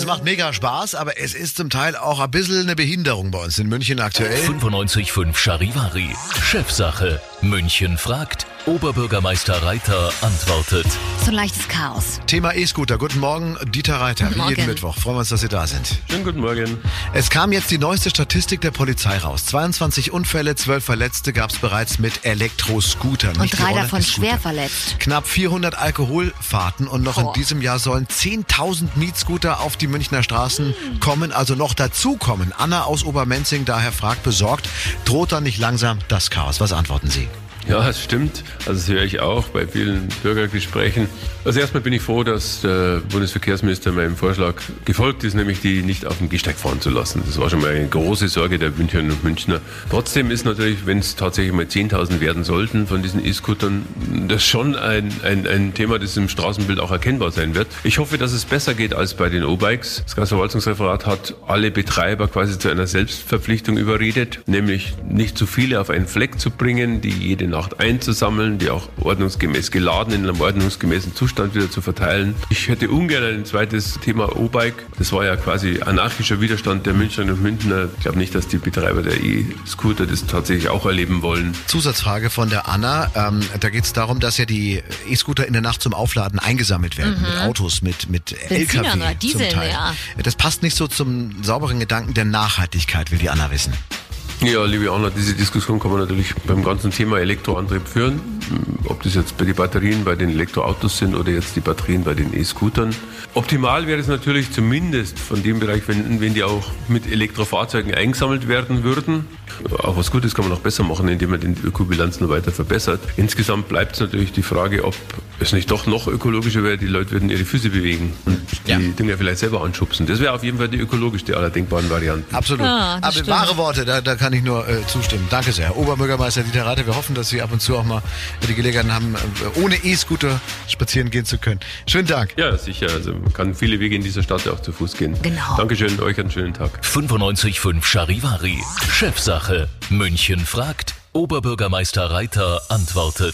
es macht mega Spaß, aber es ist zum Teil auch ein bisschen eine Behinderung bei uns in München aktuell. 95.5 Charivari. Chefsache. München fragt. Oberbürgermeister Reiter antwortet. So ein leichtes Chaos. Thema E-Scooter. Guten Morgen, Dieter Reiter, Guten wie jeden Morgen. Mittwoch. Freuen wir uns, dass Sie da sind. Schönen guten Morgen. Es kam jetzt die neueste Statistik der Polizei raus. 22 Unfälle, 12 Verletzte gab es bereits mit Elektroscootern. Und nicht drei davon schwer verletzt. Knapp 400 Alkoholfahrten und noch in Boah. diesem Jahr sollen 10.000 Mietscooter auf die Münchner Straßen kommen, also noch dazukommen. Anna aus Obermenzing daher fragt besorgt, droht da nicht langsam das Chaos? Was antworten Sie? Ja, es stimmt. Also das höre ich auch bei vielen Bürgergesprächen. Also erstmal bin ich froh, dass der Bundesverkehrsminister meinem Vorschlag gefolgt ist, nämlich die nicht auf dem Gehsteig fahren zu lassen. Das war schon mal eine große Sorge der Münchnerinnen und Münchner. Trotzdem ist natürlich, wenn es tatsächlich mal 10.000 werden sollten von diesen E-Scootern, das schon ein, ein, ein Thema, das im Straßenbild auch erkennbar sein wird. Ich hoffe, dass es besser geht als bei den O-Bikes. Das Kreisverwaltungsreferat hat alle Betreiber quasi zu einer Selbstverpflichtung überredet, nämlich nicht zu viele auf einen Fleck zu bringen, die jede Nacht einzusammeln, die auch ordnungsgemäß geladen in einem ordnungsgemäßen Zustand wieder zu verteilen. Ich hätte ungern ein zweites Thema O-Bike. Das war ja quasi anarchischer Widerstand der Münchnerinnen und Münchner. Ich glaube nicht, dass die Betreiber der E-Scooter das tatsächlich auch erleben wollen. Zusatzfrage von der Anna. Ähm, da geht es darum, dass ja die E-Scooter in der Nacht zum Aufladen eingesammelt werden. Mit Autos, mit, mit LKW oder Dieseln, zum Teil. ja. Das passt nicht so zum sauberen Gedanken der Nachhaltigkeit, will die Anna wissen. Ja, liebe Anna, diese Diskussion kann man natürlich beim ganzen Thema Elektroantrieb führen. Ob das jetzt bei den Batterien bei den Elektroautos sind oder jetzt die Batterien bei den E-Scootern. Optimal wäre es natürlich zumindest von dem Bereich, wenn, wenn die auch mit Elektrofahrzeugen eingesammelt werden würden. Auch was Gutes kann man noch besser machen, indem man den Ökobilanz noch weiter verbessert. Insgesamt bleibt es natürlich die Frage, ob es nicht doch noch ökologischer wäre, die Leute würden ihre Füße bewegen und die Ja. Dinger vielleicht selber anschubsen. Das wäre auf jeden Fall die ökologischste aller denkbaren Varianten. Absolut. Ja, das Aber stimmt. wahre Worte, da, da kann ich nur äh, zustimmen. Danke sehr. Oberbürgermeister Dieter Reiter, wir hoffen, dass Sie ab und zu auch mal die Gelegenheit haben, äh, ohne E-Scooter spazieren gehen zu können. Schönen Dank. Ja, sicher. Also man kann viele Wege in dieser Stadt auch zu Fuß gehen. Genau. Dankeschön, euch einen schönen Tag. 95.5 Charivari. Chefsache. München fragt. Oberbürgermeister Reiter antwortet.